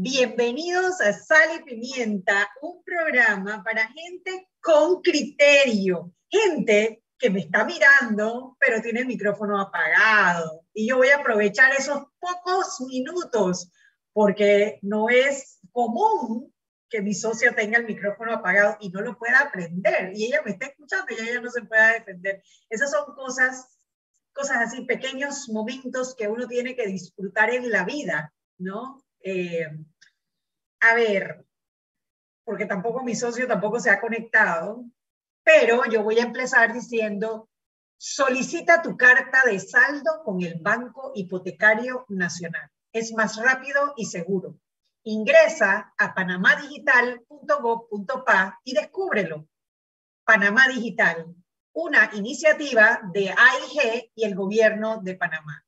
Bienvenidos a Sal y Pimienta, un programa para gente con criterio, gente que me está mirando, pero tiene el micrófono apagado. Y yo voy a aprovechar esos pocos minutos, porque no es común que mi socio tenga el micrófono apagado y no lo pueda aprender. Y ella me está escuchando y ella no se pueda defender. Esas son cosas, cosas así, pequeños momentos que uno tiene que disfrutar en la vida, ¿no? Eh, a ver, porque tampoco mi socio tampoco se ha conectado, pero yo voy a empezar diciendo, solicita tu carta de saldo con el Banco Hipotecario Nacional. Es más rápido y seguro. Ingresa a panamadigital.gov.pa y descúbrelo. Panamá Digital, una iniciativa de AIG y el gobierno de Panamá.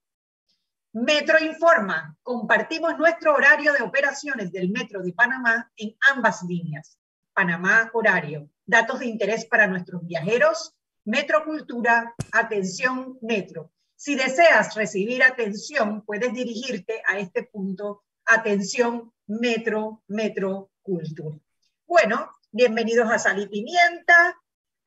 Metro Informa, compartimos nuestro horario de operaciones del Metro de Panamá en ambas líneas. Panamá Horario, datos de interés para nuestros viajeros, Metro Cultura, atención Metro. Si deseas recibir atención, puedes dirigirte a este punto, atención Metro, Metro Cultura. Bueno, bienvenidos a Sal y Pimienta,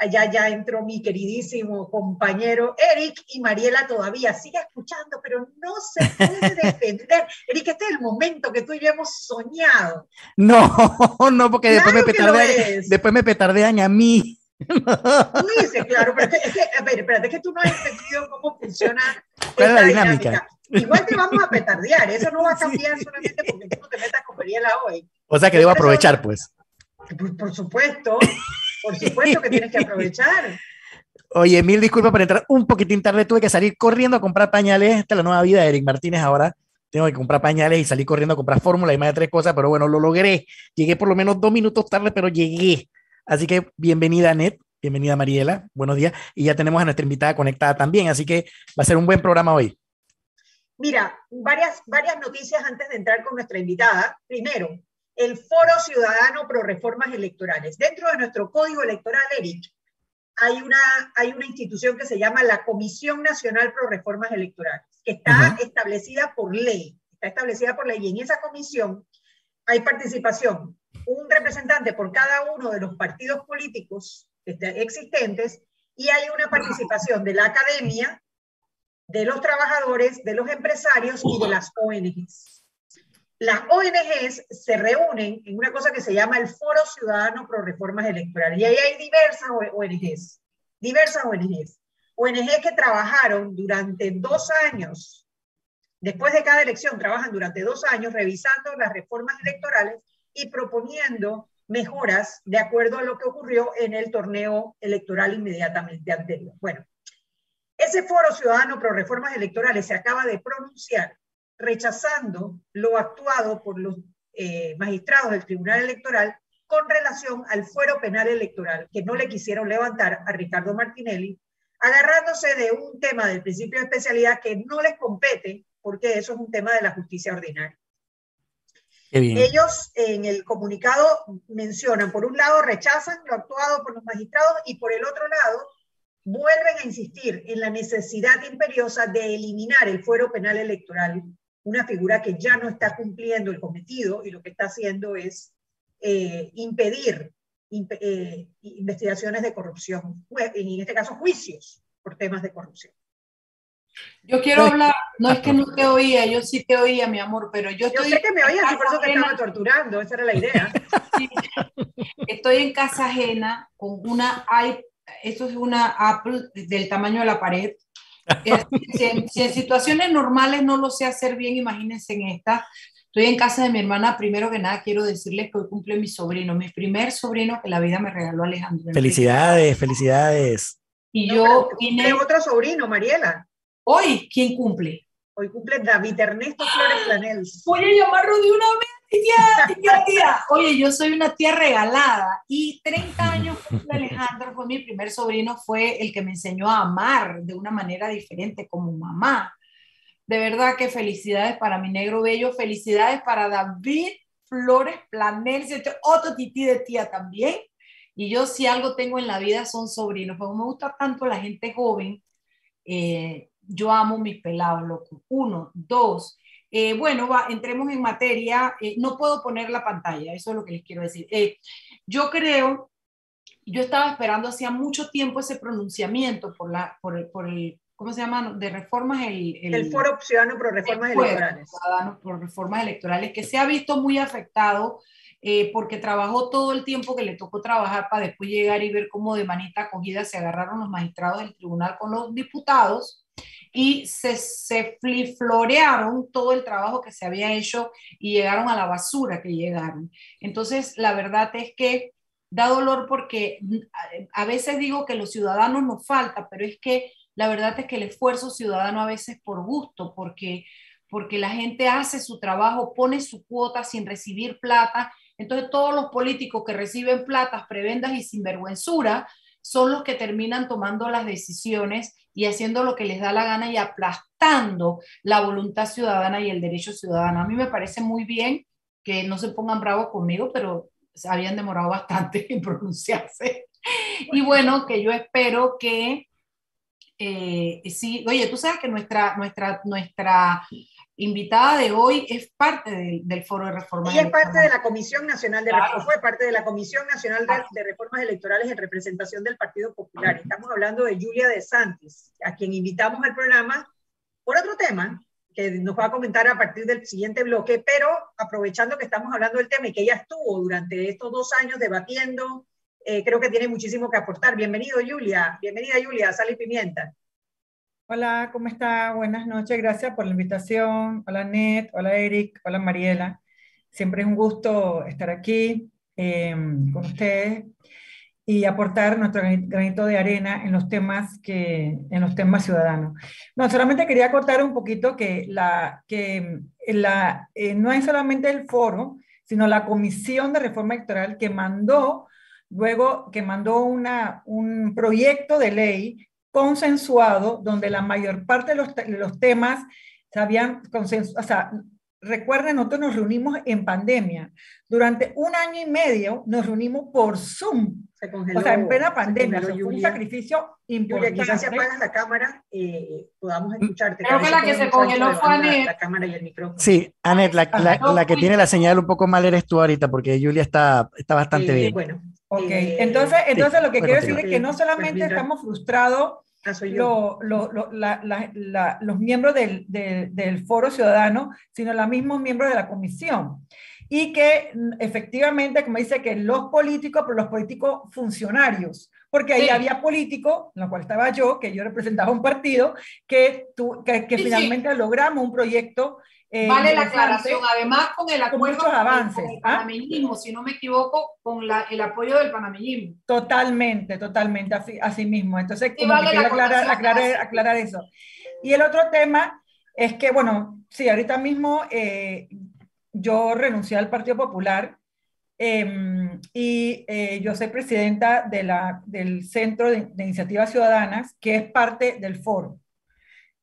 Allá ya entró mi queridísimo compañero Eric y Mariela todavía sigue escuchando, pero no se puede defender. Eric, este es el momento que tú y yo hemos soñado. No, no, porque después, me petardean, después me petardean a mí. Tú dices, claro, pero es que, a ver, espérate, es que tú no has entendido cómo funciona ¿Cuál la dinámica? Igual te vamos a petardear, eso no va a cambiar solamente porque tú no te metas con Mariela hoy. O sea que debo aprovechar, pues. Por, por supuesto. Por supuesto que tienes que aprovechar. Oye, mil disculpas por entrar un poquitín tarde. Tuve que salir corriendo a comprar pañales. Esta es la nueva vida de Eric Martínez ahora. Tengo que comprar pañales y salir corriendo a comprar fórmula y más de tres cosas, pero bueno, lo logré. Llegué por lo menos dos minutos tarde, pero llegué. Así que bienvenida, Net. Bienvenida, Mariela. Buenos días. Y ya tenemos a nuestra invitada conectada también. Así que va a ser un buen programa hoy. Mira, varias, varias noticias antes de entrar con nuestra invitada. Primero, el Foro Ciudadano Pro Reformas Electorales. Dentro de nuestro código electoral, Eric, hay una, hay una institución que se llama la Comisión Nacional Pro Reformas Electorales, que está establecida por ley, está establecida por ley, y en esa comisión hay participación, un representante por cada uno de los partidos políticos existentes, y hay una participación de la academia, de los trabajadores, de los empresarios y de las ONGs las ONGs se reúnen en una cosa que se llama el Foro Ciudadano Pro Reformas Electorales. Y ahí hay diversas ONGs, diversas ONGs. ONGs que trabajaron durante dos años, después de cada elección, trabajan durante dos años revisando las reformas electorales y proponiendo mejoras de acuerdo a lo que ocurrió en el torneo electoral inmediatamente anterior. Bueno, ese Foro Ciudadano Pro Reformas Electorales se acaba de pronunciar rechazando lo actuado por los eh, magistrados del Tribunal Electoral con relación al fuero penal electoral que no le quisieron levantar a Ricardo Martinelli, agarrándose de un tema del principio de especialidad que no les compete, porque eso es un tema de la justicia ordinaria. Ellos en el comunicado mencionan, por un lado, rechazan lo actuado por los magistrados y por el otro lado, vuelven a insistir en la necesidad imperiosa de eliminar el fuero penal electoral una figura que ya no está cumpliendo el cometido y lo que está haciendo es eh, impedir eh, investigaciones de corrupción, en este caso juicios por temas de corrupción. Yo quiero hablar, no es que no te oía, yo sí te oía, mi amor, pero yo estoy... Yo sé que me oías por eso te estaba torturando, esa era la idea. Estoy en casa ajena con una esto es una Apple del tamaño de la pared, si, en, situaciones normales no lo sé hacer bien, imagínense en esta. Estoy en casa de mi hermana. Primero que nada, quiero decirles que hoy cumple mi sobrino, mi primer sobrino que la vida me regaló Alejandro. Felicidades, felicidades. Y yo vine. otro sobrino, Mariela. Hoy, ¿quién cumple? Hoy cumple David Ernesto Flores Planels. Voy a llamarlo de una vez tía, tía, tía. Oye, yo soy una tía regalada y 30 años Alejandro, fue mi primer sobrino, fue el que me enseñó a amar de una manera diferente como mamá. De verdad que felicidades para mi negro bello, felicidades para David Flores Planel, otro tití de tía también. Y yo si algo tengo en la vida son sobrinos, porque me gusta tanto la gente joven, eh, yo amo mis pelados, loco. Uno, dos, Eh, bueno, va, entremos en materia. Eh, no puedo poner la pantalla, eso es lo que les quiero decir. Eh, yo creo, yo estaba esperando hacía mucho tiempo ese pronunciamiento por, la, por, el, por el ¿cómo se llama? De reformas. El, el, Foro Ciudadano por Reformas Electorales. Ciudadano por Reformas Electorales, que se ha visto muy afectado eh, porque trabajó todo el tiempo que le tocó trabajar para después llegar y ver cómo de manita acogida se agarraron los magistrados del tribunal con los diputados y se, se florearon todo el trabajo que se había hecho y llegaron a la basura que llegaron. Entonces, la verdad es que da dolor porque a veces digo que los ciudadanos nos falta, pero es que la verdad es que el esfuerzo ciudadano a veces por gusto, porque porque la gente hace su trabajo, pone su cuota sin recibir plata entonces todos los políticos que reciben platas, prebendas y sinvergüenzura son los que terminan tomando las decisiones y haciendo lo que les da la gana y aplastando la voluntad ciudadana y el derecho ciudadano. A mí me parece muy bien que no se pongan bravos conmigo, pero habían demorado bastante en pronunciarse. Y bueno, que yo espero que eh, sí, oye, tú sabes que nuestra, nuestra, nuestra invitada de hoy es parte del, Foro de Reformas Y es parte de la Comisión Nacional de Reformas, fue parte de la Comisión Nacional de, Reformas Electorales en representación del Partido Popular. Estamos hablando de Julia de Santis, a quien invitamos al programa por otro tema que nos va a comentar a partir del siguiente bloque, pero aprovechando que estamos hablando del tema y que ella estuvo durante estos dos años debatiendo, eh, creo que tiene muchísimo que aportar. Bienvenido, Julia. Bienvenida, Julia, Sal y Pimienta. Hola, ¿cómo está? Buenas noches, gracias por la invitación. Hola, Net, hola, Eric, hola, Mariela. Siempre es un gusto estar aquí em, con ustedes y aportar nuestro granito de arena en los temas que en los temas ciudadanos. No, solamente quería cortar un poquito que la que la eh, no es solamente el foro, sino la Comisión de Reforma Electoral que mandó luego que mandó una, un proyecto de ley consensuado, donde la mayor parte de los, los temas se habían consensuado, o sea, recuerden, nosotros nos reunimos en pandemia. Durante un año y medio nos reunimos por Zoom. Se congeló, o sea, en plena pandemia. fue un sacrificio importante. quizás si apagas la cámara, eh, podamos escucharte. Creo que la que se congeló fue Anet. La cámara y el micrófono. Sí, Anet, la, la, la, que tiene la señal un poco mal eres tú ahorita, porque Julia está, está bastante bien. Bueno, Ok, eh, entonces, entonces lo que quiero decir es que no solamente pues estamos frustrados ah, lo, lo, lo, la, la, los miembros del, del, Foro Ciudadano, sino los mismos miembros de la comisión. Y que mm, efectivamente, como dice, que los políticos, pero los políticos funcionarios, porque ahí había políticos, en lo cual estaba yo, que yo representaba un partido, que, tu, que, que finalmente logramos un proyecto eh, vale la aclaración, además con el acuerdo con avances, el ¿ah? panameñismo, si no me equivoco, con la, el apoyo del panameñismo. Totalmente, totalmente, así, así mismo. Entonces, como vale aclarar, aclarar, aclarar, eso. Y el otro tema es que, bueno, sí, ahorita mismo eh, yo renuncié al Partido Popular em, y eh, yo soy presidenta de la, del Centro de, de, Iniciativas Ciudadanas, que es parte del foro.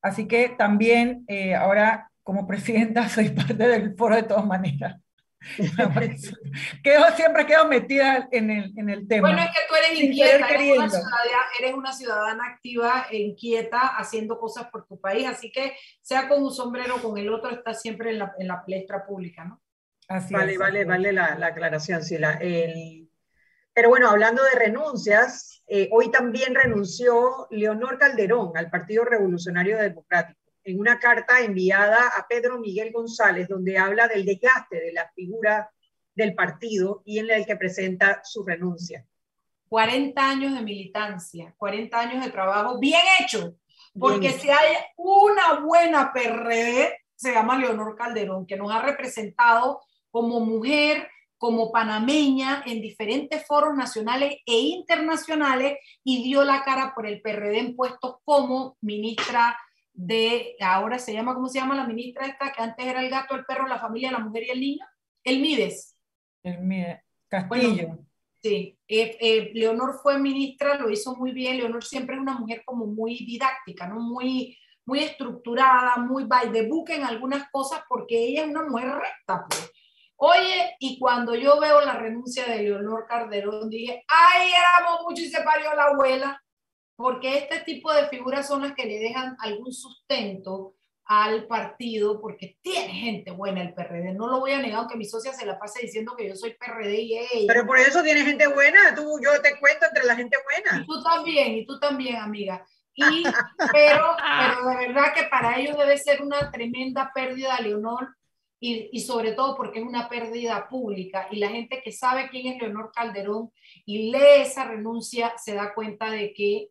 Así que también ahora como presidenta soy parte del foro de todas maneras. quedo, siempre quedo metida en el, en el tema. Bueno, es que tú eres inquieta, eres una, ciudadana, eres una, ciudadana, activa e inquieta haciendo cosas por tu país, así que sea con un sombrero o con el otro, estás siempre en la, en la palestra pública, ¿no? Así vale, vale, vale la, la aclaración, sí. La, el... Pero bueno, hablando de renuncias, eh, hoy también renunció Leonor Calderón al Partido Revolucionario Democrático en una carta enviada a Pedro Miguel González, donde habla del desgaste de la figura del partido y en el que presenta su renuncia. 40 años de militancia, 40 años de trabajo bien hecho, porque si hay una buena PRD, se llama Leonor Calderón, que nos ha representado como mujer, como panameña en diferentes foros nacionales e internacionales y dio la cara por el PRD en puestos como ministra de, ahora se llama, ¿cómo se llama la ministra esta? Que antes era el gato, el perro, la familia, la mujer y el niño. El Mides. El Mides. Castillo. sí, eh, eh, Leonor fue ministra, lo hizo muy bien. Leonor siempre es una mujer como muy didáctica, ¿no? Muy, muy estructurada, muy by the book en algunas cosas, porque ella es una mujer recta, pues. Oye, y cuando yo veo la renuncia de Leonor Calderón, dije, ay, éramos mucho y se parió la abuela porque este tipo de figuras son las que le dejan algún sustento al partido porque tiene gente buena el PRD. No lo voy a negar, aunque mi socia se la pase diciendo que yo soy PRD y ella. Pero por eso tiene gente buena. Tú, yo te cuento entre la gente buena. Y tú también, y tú también, amiga. Y, pero, pero de verdad que para ellos debe ser una tremenda pérdida, Leonor, y, y, sobre todo porque es una pérdida pública. Y la gente que sabe quién es Leonor Calderón y lee esa renuncia se da cuenta de que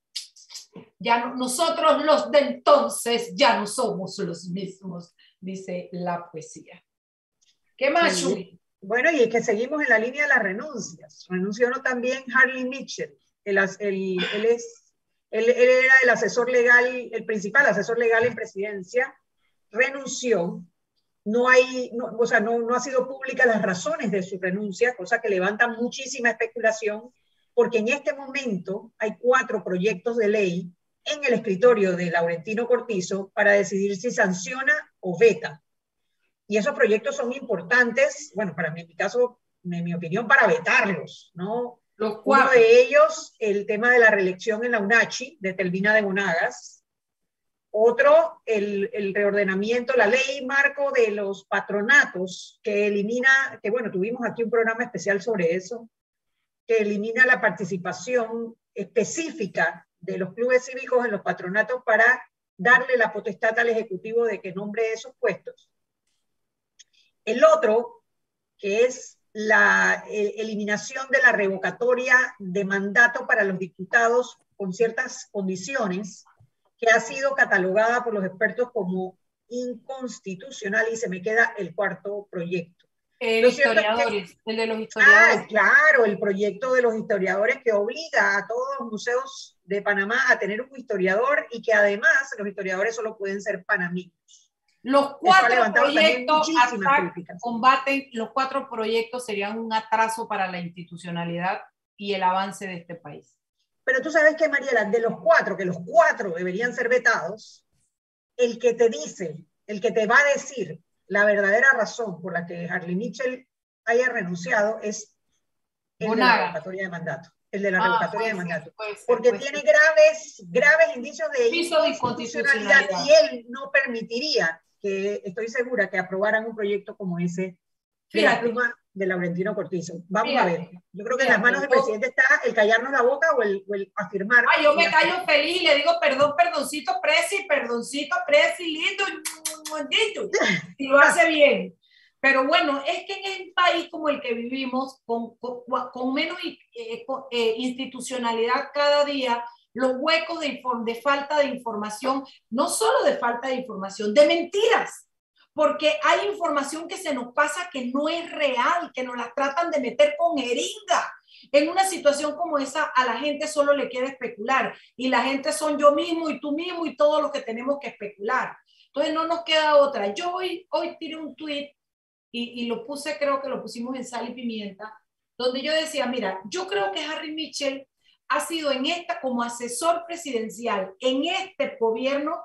ya no, nosotros los de entonces ya no somos los mismos, dice la poesía. ¿Qué más, sí. Bueno, y es que seguimos en la línea de las renuncias. Renunció también Harley Mitchell. El, el, él, es, él, él, era el asesor legal, el principal asesor legal en presidencia. Renunció. No hay, no, o sea, no, no ha sido pública las razones de su renuncia, cosa que levanta muchísima especulación porque en este momento hay cuatro proyectos de ley en el escritorio de Laurentino Cortizo para decidir si sanciona o veta. Y esos proyectos son importantes, bueno, para mí, en mi caso, en mi opinión, para vetarlos, ¿no? Los Uno de ellos, el tema de la reelección en la UNACHI de Telvina de Monagas. Otro, el, reordenamiento, la ley marco de los patronatos, que elimina, que bueno, tuvimos aquí un programa especial sobre eso, que elimina la participación específica de los clubes cívicos en los patronatos para darle la potestad al Ejecutivo de que nombre esos puestos. El otro, que es la eliminación de la revocatoria de mandato para los diputados con ciertas condiciones, que ha sido catalogada por los expertos como inconstitucional y se me queda el cuarto proyecto. Eh, historiadores, que, el de los historiadores. Ah, claro, el proyecto de los historiadores que obliga a todos los museos de Panamá a tener un historiador y que además los historiadores solo pueden ser panameños. Los cuatro proyectos combaten, los cuatro proyectos serían un atraso para la institucionalidad y el avance de este país. Pero tú sabes que, Mariela, de los cuatro, que los cuatro deberían ser vetados, el que te dice, el que te va a decir la verdadera razón por la que Harley Mitchell haya renunciado es el de la revocatoria de mandato. El de la ah, revocatoria de mandato. porque tiene graves, graves indicios de inconstitucionalidad y él no permitiría que, estoy segura, que aprobaran un proyecto como ese de la pluma de Laurentino Cortizo. Vamos a ver. Yo creo que en las manos del presidente está el callarnos la boca o el, o el afirmar. Ay, yo me callo feliz y le digo perdón, perdoncito, presi, perdoncito, presi, lindo y lo hace bien. Pero bueno, es que en un país como el que vivimos, con, con, con menos eh, con, eh, institucionalidad cada día, los huecos de, de falta de información, no solo de falta de información, de mentiras, porque hay información que se nos pasa que no es real, que nos la tratan de meter con heringa. En una situación como esa, a la gente solo le queda especular y la gente son yo mismo y tú mismo y todos los que tenemos que especular. Entonces no nos queda otra. Yo hoy, hoy tiré un tweet y, y lo puse, creo que lo pusimos en sal y pimienta, donde yo decía, mira, yo creo que Harry Mitchell ha sido en esta, como asesor presidencial, en este gobierno,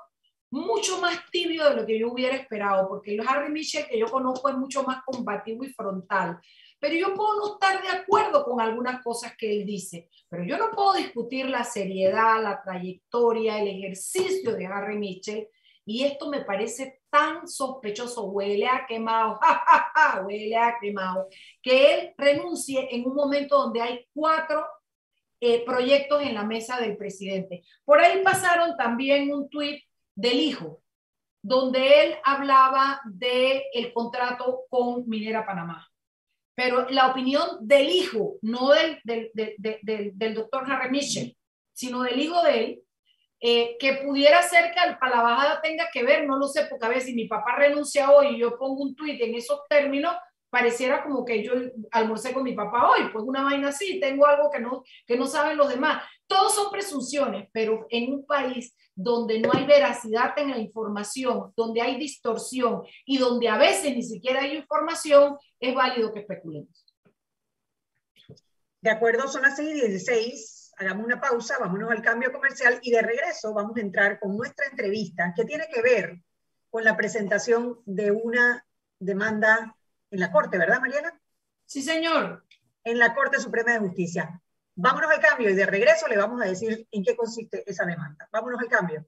mucho más tibio de lo que yo hubiera esperado, porque el Harry Mitchell que yo conozco es mucho más combativo y frontal. Pero yo puedo no estar de acuerdo con algunas cosas que él dice, pero yo no puedo discutir la seriedad, la trayectoria, el ejercicio de Harry Mitchell y esto me parece tan sospechoso, huele a quemado, huele a quemado, que él renuncie en un momento donde hay cuatro eh, proyectos en la mesa del presidente. Por ahí pasaron también un tuit del hijo, donde él hablaba del el contrato con Minera Panamá. Pero la opinión del hijo, no del, del, del, del doctor Harry Mitchell, sino del hijo de él, eh, que pudiera ser que para la tenga que ver, no lo sé, porque a veces si mi papá renuncia hoy y yo pongo un tuit en esos términos, pareciera como que yo almorcé con mi papá hoy, pues una vaina así, tengo algo que no, que no saben los demás. Todos son presunciones, pero en un país donde no hay veracidad en la información, donde hay distorsión y donde a veces ni siquiera hay información, es válido que especulemos. De acuerdo, son las 6 y 16 hagamos una pausa, vámonos al cambio comercial y de regreso vamos a entrar con nuestra entrevista que tiene que ver con la presentación de una demanda en la Corte, ¿verdad, Mariana? Sí, señor. En la Corte Suprema de Justicia. Vámonos al cambio y de regreso le vamos a decir en qué consiste esa demanda. Vámonos al cambio.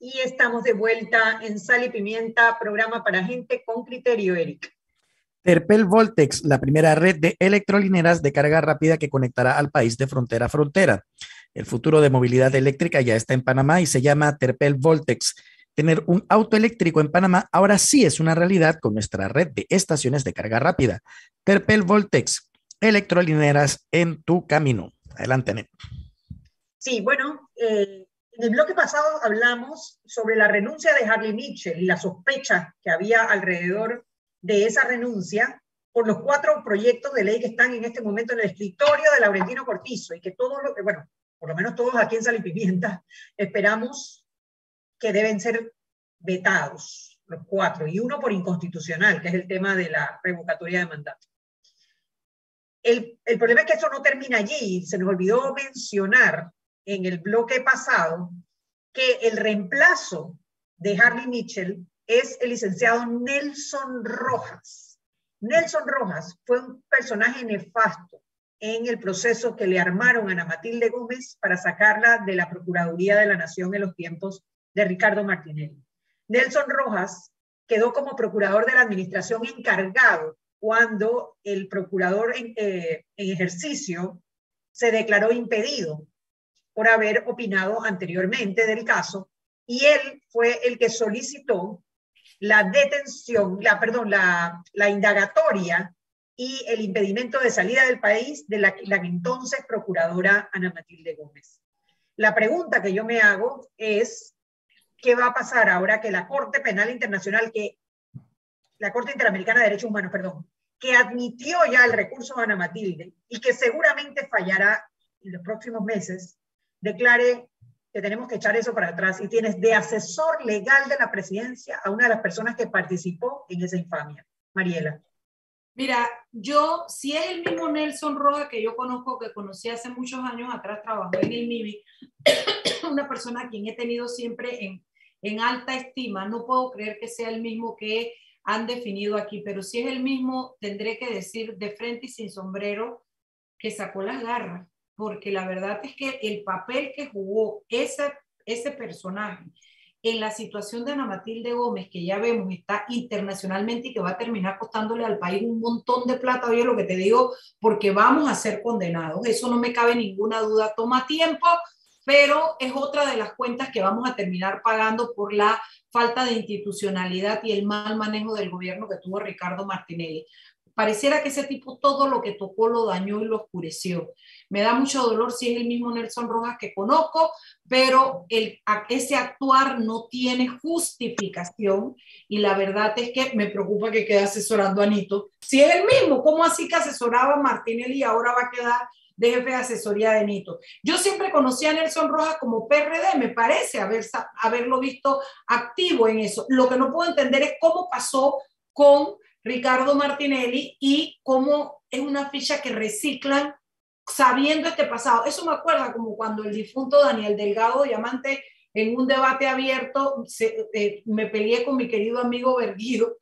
Y estamos de vuelta en Sal y Pimienta, programa para gente con criterio, Eric. Terpel Voltex, la primera red de electrolineras de carga rápida que conectará al país de frontera a frontera. El futuro de movilidad eléctrica ya está en Panamá y se llama Terpel Voltex. Tener un auto eléctrico en Panamá ahora sí es una realidad con nuestra red de estaciones de carga rápida. Terpel Voltex, electrolineras en tu camino. Adelante, Net. Sí, bueno, eh, en el bloque pasado hablamos sobre la renuncia de Harley Mitchell y la sospecha que había alrededor de esa renuncia por los cuatro proyectos de ley que están en este momento en el escritorio de Laurentino Cortizo y que todos lo bueno, por lo menos todos aquí en Sal Pimienta, esperamos que deben ser vetados, los cuatro, y uno por inconstitucional, que es el tema de la revocatoria de mandato. El, el problema es que eso no termina allí, se nos olvidó mencionar en el bloque pasado que el reemplazo de Harley Mitchell es el licenciado Nelson Rojas. Nelson Rojas fue un personaje nefasto en el proceso que le armaron a Ana Matilde Gómez para sacarla de la Procuraduría de la Nación en los tiempos de Ricardo Martinelli. Nelson Rojas quedó como procurador de la administración encargado cuando el procurador en, eh, en ejercicio se declaró impedido por haber opinado anteriormente del caso y él fue el que solicitó la detención, la, perdón, la, la indagatoria y el impedimento de salida del país de la, la entonces procuradora Ana Matilde Gómez. La pregunta que yo me hago es, ¿qué va a pasar ahora que la Corte Penal Internacional, que la Corte Interamericana de Derechos Humanos, perdón, que admitió ya el recurso de Ana Matilde y que seguramente fallará en los próximos meses, declare que tenemos que echar eso para atrás y tienes de asesor legal de la presidencia a una de las personas que participó en esa infamia. Mariela. Mira, yo, si es el mismo Nelson Roja que yo conozco, que conocí hace muchos años atrás, trabajó en el MIBI, una persona a quien he tenido siempre en, en alta estima, no puedo creer que sea el mismo que han definido aquí, pero si es el mismo, tendré que decir de frente y sin sombrero que sacó las garras porque la verdad es que el papel que jugó ese, ese personaje en la situación de Ana Matilde Gómez, que ya vemos está internacionalmente y que va a terminar costándole al país un montón de plata, oye lo que te digo, porque vamos a ser condenados, eso no me cabe ninguna duda, toma tiempo, pero es otra de las cuentas que vamos a terminar pagando por la falta de institucionalidad y el mal manejo del gobierno que tuvo Ricardo Martinelli. Pareciera que ese tipo todo lo que tocó lo dañó y lo oscureció. Me da mucho dolor si es el mismo Nelson Rojas que conozco, pero ese actuar no tiene justificación y la verdad es que me preocupa que quede asesorando a Nito. Si es el mismo, ¿cómo así que asesoraba a Martinelli y ahora va a quedar de jefe de asesoría de Nito? Yo siempre conocí a Nelson Rojas como PRD, me parece haber, haberlo visto activo en eso. Lo que no puedo entender es cómo pasó con Ricardo Martinelli y cómo es una ficha que reciclan sabiendo este pasado. Eso me acuerda como cuando el difunto Daniel Delgado Diamante en un debate abierto eh, me peleé con mi querido amigo Verguido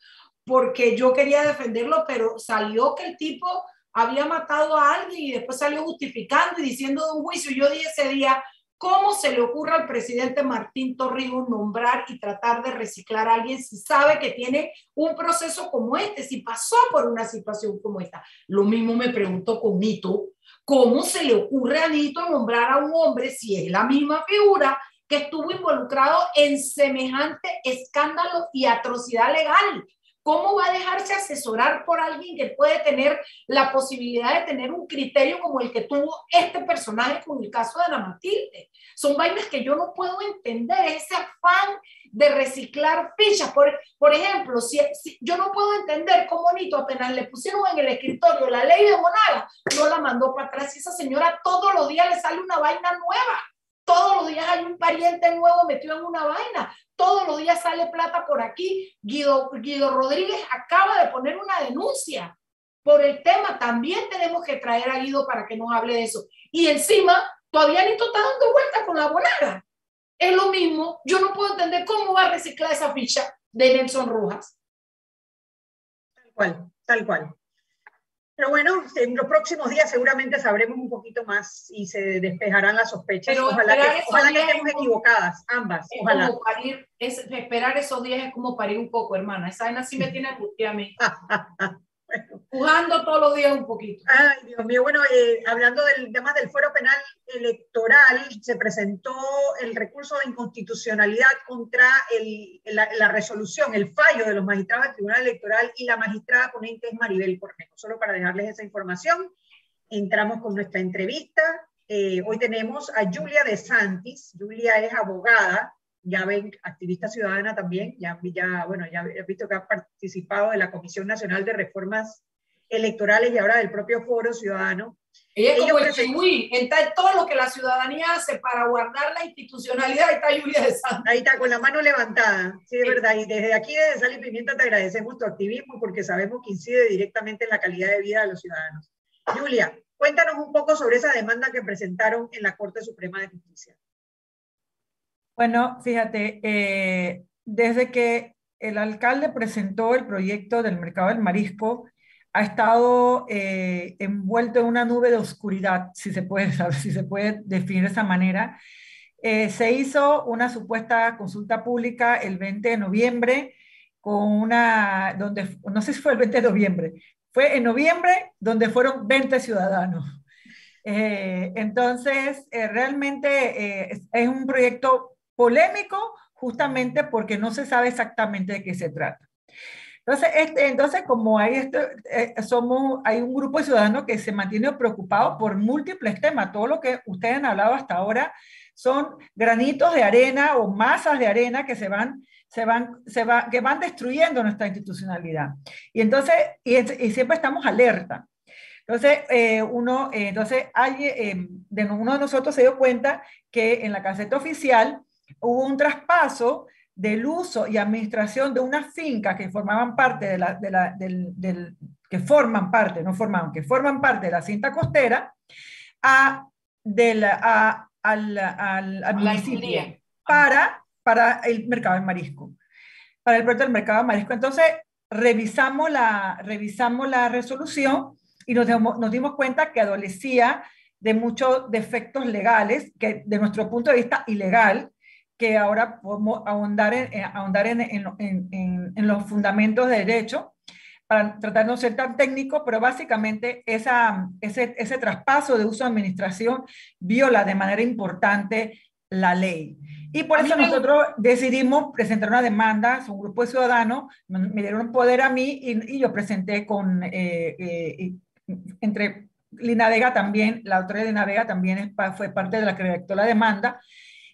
porque yo quería defenderlo, pero salió que el tipo había matado a alguien y después salió justificando y diciendo de un juicio. Yo dije ese día, ¿cómo se le ocurre al presidente Martín Torrijos nombrar y tratar de reciclar a alguien si sabe que tiene un proceso como este, si pasó por una situación como esta? Lo mismo me pregunto con Nito, ¿Cómo se le ocurre a Nito nombrar a un hombre si es la misma figura que estuvo involucrado en semejante escándalo y atrocidad legal? ¿Cómo va a dejarse asesorar por alguien que puede tener la posibilidad de tener un criterio como el que tuvo este personaje con el caso de Ana Matilde? Son vainas que yo no puedo entender, ese afán de reciclar fichas. Por, por ejemplo, si, yo no puedo entender cómo Nito apenas le pusieron en el escritorio la ley de Monaga, no la mandó para atrás y esa señora todos los días le sale una vaina nueva. Todos los días hay un pariente nuevo metido en una vaina. Todos los días sale plata por aquí. Guido, Guido Rodríguez acaba de poner una denuncia por el tema. También tenemos que traer a Guido para que nos hable de eso. Y encima, todavía Nito está dando vuelta con la bonada. Es lo mismo. Yo no puedo entender cómo va a reciclar esa ficha de Nelson Rojas. Tal cual, tal cual. Pero bueno, en los próximos días seguramente sabremos un poquito más y se despejarán las sospechas. Pero ojalá que, ojalá que estemos como- equivocadas, ambas. Es Ojalá. como parir, es, esperar esos días es como parir un poco, hermana. Esa vaina sí me tiene angustia a mí. Jugando todos los días un poquito. Ay, Dios mío, bueno, eh, hablando del tema del fuero penal electoral, se presentó el recurso de inconstitucionalidad contra el- la, la resolución, el fallo de los magistrados del Tribunal Electoral y la magistrada ponente es Maribel Cornejo. Solo para dejarles esa información, entramos con nuestra entrevista. Eh, hoy tenemos a Julia De Santis. Julia es abogada, ya ven, activista ciudadana también, ya, ya, bueno, ya he visto que ha participado de la Comisión Nacional de Reformas Electorales y ahora del propio Foro Ciudadano. Ella es como el chihui, está en todo lo que la ciudadanía hace para guardar la institucionalidad. Ahí está Julia de Santos. Ahí está, con la mano levantada, sí, es Sí. verdad. Y desde aquí, desde Sal y Pimienta, te agradecemos tu activismo porque sabemos que incide directamente en la calidad de vida de los ciudadanos. Julia, cuéntanos un poco sobre esa demanda que presentaron en la Corte Suprema de Justicia. Bueno, fíjate, eh, desde que el alcalde presentó el proyecto del mercado del marisco, ha estado eh, envuelto en una nube de oscuridad, si se puede, saber, si se puede definir de esa manera. Eh, se hizo una supuesta consulta pública el 20 de noviembre, con una, donde, no sé si fue el 20 de noviembre, fue en noviembre donde fueron 20 ciudadanos. Eh, entonces, eh, realmente eh, es, es un proyecto polémico justamente porque no se sabe exactamente de qué se trata. Entonces, este, entonces como hay, esto, eh, somos, hay un grupo de ciudadanos que se mantiene preocupado por múltiples temas, todo lo que ustedes han hablado hasta ahora son granitos de arena o masas de arena que se van, se van, se va, que van destruyendo nuestra institucionalidad. Y entonces, y, y siempre estamos alerta. Entonces, eh, uno, eh, entonces hay, de uno de nosotros se dio cuenta que en la caseta oficial hubo un traspaso del uso y administración de unas fincas que formaban parte de la, de la del, del, que forman parte, no formaban, que forman parte de la cinta costera a, de la, a, al, al, al municipio para, para el mercado del marisco, para el proyecto del mercado del marisco. Entonces, revisamos la, revisamos la resolución y nos, dimos, nos dimos cuenta que adolecía de muchos defectos legales, que de nuestro punto de vista ilegal, que ahora podemos ahondar en, ahondar en, en, en, en los fundamentos de derecho para tratar de no ser tan técnico, pero básicamente esa, ese, ese traspaso de uso de administración viola de manera importante la ley. Y por eso nosotros decidimos presentar una demanda, es un grupo de ciudadanos, me dieron poder a mí y, y yo presenté con, eh, eh, entre Lina Vega también, la autora de Lina Vega también es, fue parte de la que redactó la demanda,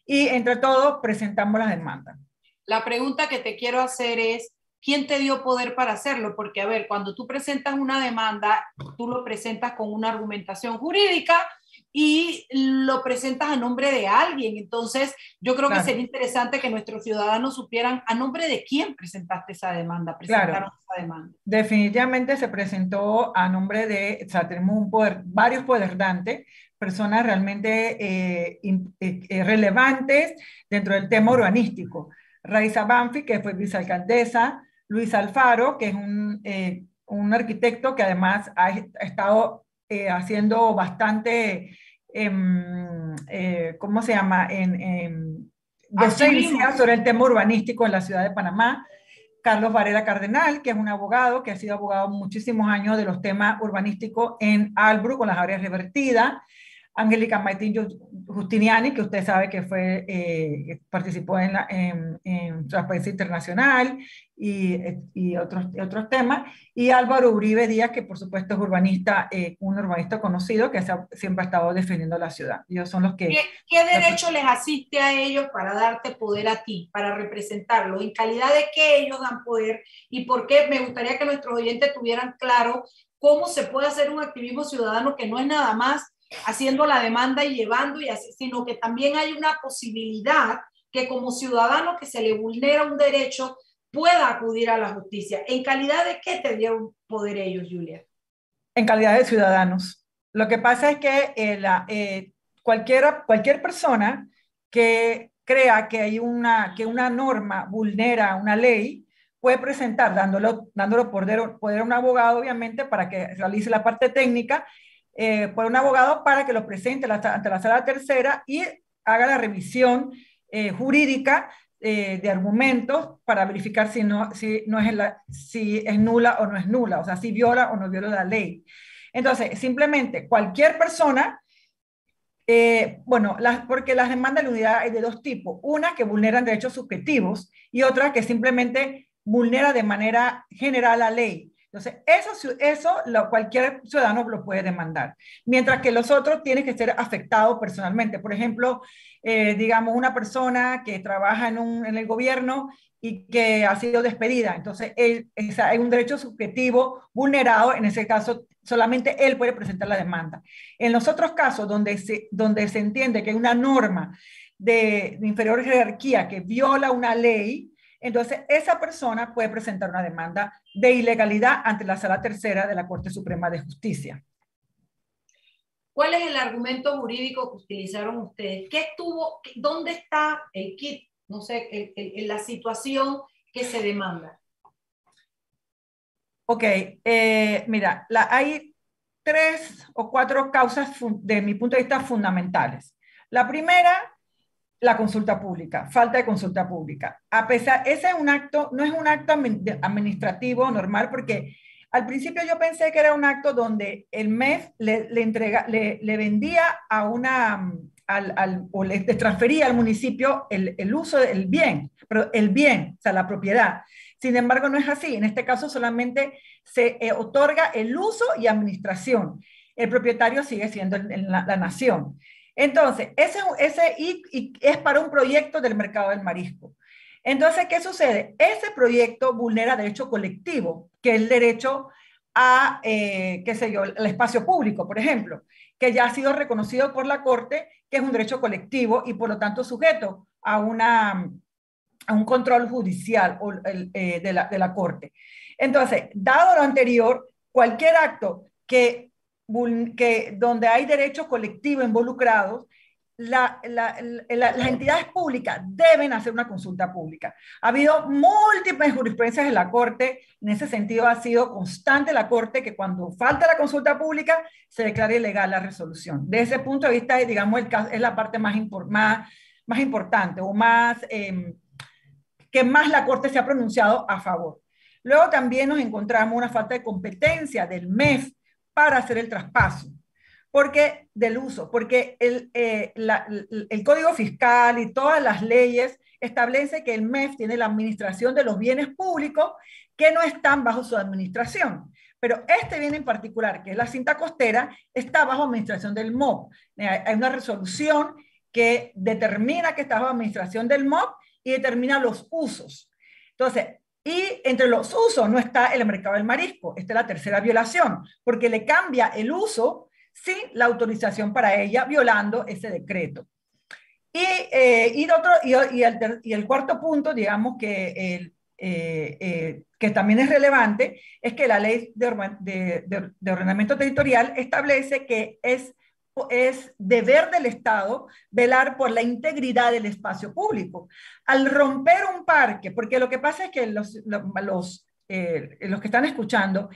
y entre todos presentamos las demandas. La pregunta que te quiero hacer es, ¿quién te dio poder para hacerlo? Porque, a ver, cuando tú presentas una demanda, tú lo presentas con una argumentación jurídica y lo presentas a nombre de alguien. Entonces, yo creo claro. que sería interesante que nuestros ciudadanos supieran a nombre de quién presentaste esa demanda, presentaron claro. esa demanda. Definitivamente se presentó a nombre de, o sea, tenemos un poder, varios poderdantes, personas realmente eh, eh, relevantes dentro del tema urbanístico. Raiza Banfi, que fue vicealcaldesa, Luis Alfaro, que es un, eh, un arquitecto que además ha, ha estado eh, haciendo bastante, eh, ¿cómo se llama?, en, en docencia sobre el tema urbanístico en la ciudad de Panamá. Carlos Varela Cardenal, que es un abogado que ha sido abogado muchísimos años de los temas urbanísticos en Albru con las áreas revertidas. Angélica Maitín Justiniani, que usted sabe que fue, eh, participó en, la, en, en, Transparencia Internacional y, y otros, otros temas, y Álvaro Uribe Díaz, que por supuesto es urbanista, eh, un urbanista conocido que ha, siempre ha estado defendiendo la ciudad. Ellos son los que... ¿Qué, qué derecho les asiste a ellos para darte poder a ti, para representarlos? ¿En calidad de qué ellos dan poder? ¿Y por qué? Me gustaría que nuestros oyentes tuvieran claro cómo se puede hacer un activismo ciudadano que no es nada más haciendo la demanda y llevando, y así, sino que también hay una posibilidad que como ciudadano que se le vulnera un derecho pueda acudir a la justicia. ¿En calidad de qué te dieron poder ellos, Julia? En calidad de ciudadanos. Lo que pasa es que eh, la, eh, cualquier persona que crea que hay una, que una norma vulnera una ley, puede presentar, dándolo, dándolo poder, poder a un abogado, obviamente, para que realice la parte técnica, eh, por un abogado para que lo presente ante la sala tercera y haga la revisión eh, jurídica eh, de argumentos para verificar si no, si, no es si es nula o no es nula, o sea, si viola o no viola la ley. Entonces, simplemente cualquier persona eh, bueno, las, porque las demandas de unidad hay de dos tipos. Una que vulneran derechos subjetivos y otra que simplemente vulnera de manera general la ley. Entonces, eso, eso lo, cualquier ciudadano lo puede demandar. Mientras que los otros tienen que ser afectados personalmente. Por ejemplo, eh, digamos, una persona que trabaja en, un, en el gobierno y que ha sido despedida. Entonces, él, hay un derecho subjetivo vulnerado, en ese caso, solamente él puede presentar la demanda. En los otros casos donde se, donde se entiende que hay una norma de, inferior jerarquía que viola una ley, entonces esa persona puede presentar una demanda de ilegalidad ante la Sala Tercera de la Corte Suprema de Justicia. ¿Cuál es el argumento jurídico que utilizaron ustedes? ¿Qué estuvo, dónde está el kit no sé, en, la situación que se demanda. Ok, eh, mira, la, hay tres o cuatro causas de mi punto de vista fundamentales. La primera, la consulta pública, falta de consulta pública. A pesar, ese es un acto, no es un acto administrativo normal porque al principio yo pensé que era un acto donde el MEF le, entrega, le, le vendía a una, al, o le transfería al municipio el, el, uso del bien, pero el bien, o sea, la propiedad. Sin embargo, no es así. En este caso solamente se eh, otorga el uso y administración. El propietario sigue siendo la, nación. Entonces, ese, ese y, es para un proyecto del mercado del marisco. Entonces, ¿qué sucede? Ese proyecto vulnera derecho colectivo, que es el derecho a, eh, qué sé yo, el espacio público, por ejemplo, que ya ha sido reconocido por la Corte que es un derecho colectivo y por lo tanto sujeto a, una, a un control judicial o, eh, de, la, de la Corte. Entonces, dado lo anterior, cualquier acto que, que donde hay derechos colectivos involucrados la, las entidades públicas deben hacer una consulta pública. Ha habido múltiples jurisprudencias en la Corte, en ese sentido ha sido constante la Corte que cuando falta la consulta pública se declare ilegal la resolución. De ese punto de vista, digamos, el es la parte más, más, más importante o más em, que más la Corte se ha pronunciado a favor. Luego también nos encontramos una falta de competencia del MES para hacer el traspaso porque del uso, porque el, eh, el, Código Fiscal y todas las leyes establece que el MEF tiene la administración de los bienes públicos que no están bajo su administración. Pero este bien en particular, que es la cinta costera, está bajo administración del MOB. Hay una resolución que determina que está bajo administración del MOB y determina los usos. Entonces, y entre los usos no está el mercado del marisco. Esta es la tercera violación, porque le cambia el uso sin la autorización para ella, violando ese decreto. Y, eh, y, otro, y, y, el, y, el, cuarto punto, digamos que, el, eh, eh, que también es relevante, es que la ley de, de, ordenamiento territorial establece que es, es deber del Estado velar por la integridad del espacio público. Al romper un parque, porque lo que pasa es que los, los, los, los que están escuchando,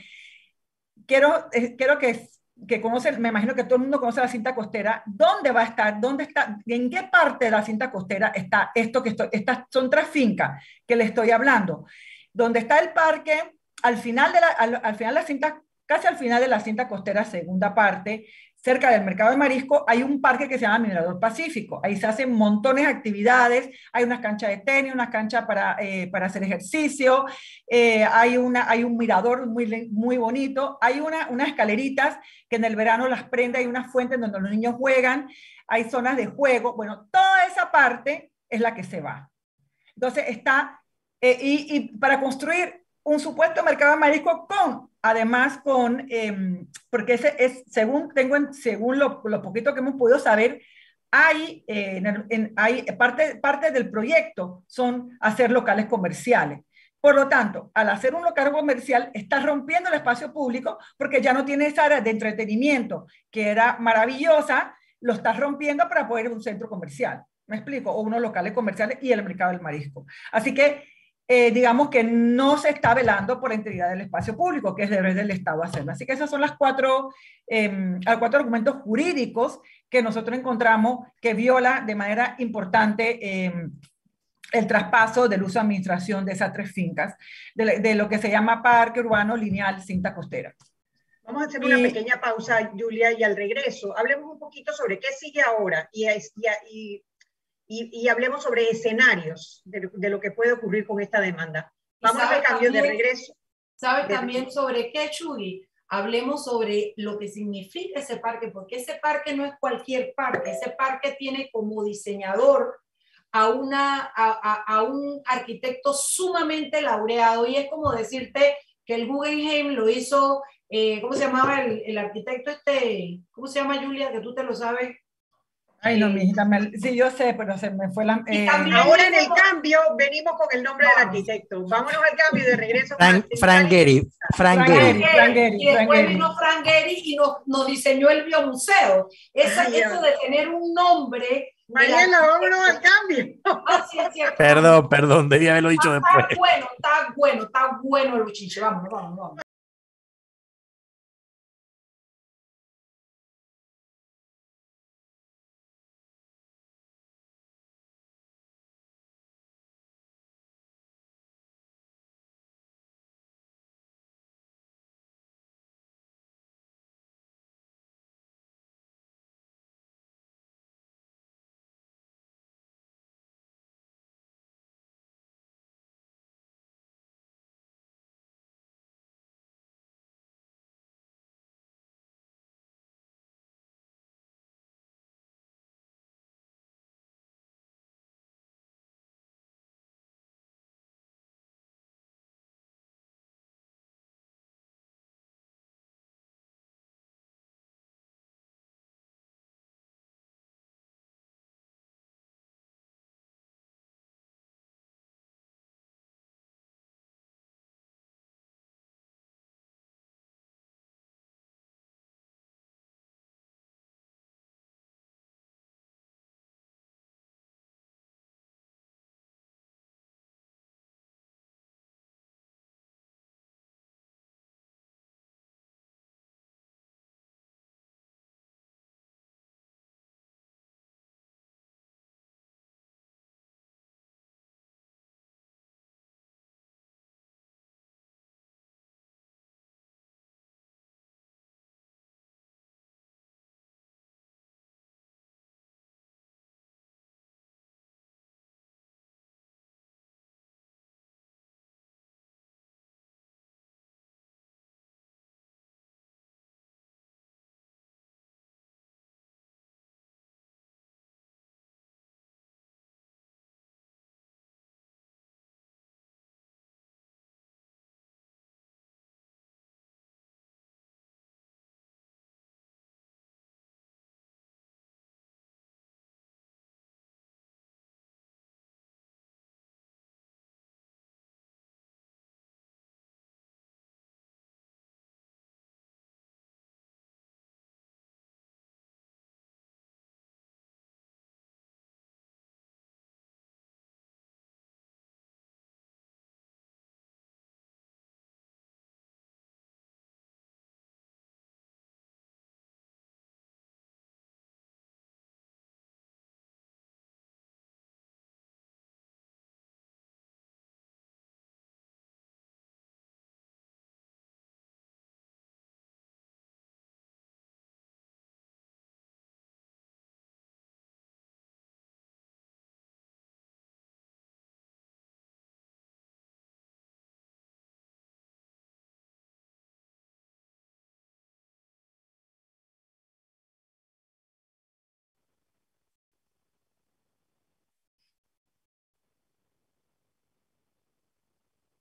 quiero, quiero que que conoce, me imagino que todo el mundo conoce la cinta costera, ¿dónde va a estar? ¿Dónde está? ¿En qué parte de la cinta costera está esto que estoy? Estas son tres fincas que le estoy hablando. Donde está el parque, al final de la, al, final de la cinta, casi al final de la cinta costera, segunda parte, cerca del mercado de marisco, hay un parque que se llama Minerador Pacífico. Ahí se hacen montones de actividades, hay unas canchas de tenis, unas canchas para, eh, para hacer ejercicio, eh, hay, una, hay un mirador muy, muy bonito, hay una, unas escaleritas que en el verano las prende, hay una fuente donde los niños juegan, hay zonas de juego, bueno, toda esa parte es la que se va. Entonces está, eh, y, y para construir un supuesto mercado de marisco con además con, em, porque es, según, tengo según lo, lo, poquito que hemos podido saber, hay, eh, hay parte, parte del proyecto son hacer locales comerciales. Por lo tanto, al hacer un local comercial, está rompiendo el espacio público porque ya no tiene esa área de entretenimiento que era maravillosa, lo está rompiendo para poder ir un centro comercial. ¿Me explico? O unos locales comerciales y el mercado del marisco. Así que eh, digamos que no se está velando por la integridad del espacio público, que es deber del Estado hacerlo. Así que esos son las cuatro, eh, cuatro argumentos jurídicos que nosotros encontramos que viola de manera importante em, el traspaso del uso de administración de esas tres fincas, de, de, lo que se llama Parque Urbano Lineal Cinta Costera. Vamos a hacer una pequeña pausa, Julia, y al regreso hablemos un poquito sobre qué sigue ahora y, y, y, y hablemos sobre escenarios de, de, lo que puede ocurrir con esta demanda. Vamos al cambio de regreso. ¿Sabe también sobre qué, Chuy? Hablemos sobre lo que significa ese parque, porque ese parque no es cualquier parque, ese parque tiene como diseñador a, una, a, a, a un arquitecto sumamente laureado y es como decirte que el Guggenheim lo hizo eh, ¿cómo se llamaba el, el, arquitecto este? ¿Cómo se llama Julia? Que tú te lo sabes. Ay, no, mi hijita, me, sí, yo sé, pero se me fue la... Eh, ahora en el cambio venimos con el nombre Vamos. del arquitecto. Vámonos al cambio y de regreso. Frank, Frank Gehry. Frank Gehry. Y después vino Frank Gehry y nos, nos diseñó el biomuseo. Esa, Ay, eso de tener un nombre... Mariela, vámonos al cambio. Ah, sí, sí, perdón, perdón, debía haberlo dicho está, después. Está bueno, está bueno, está bueno el chiche. Vámonos, vámonos, vámonos.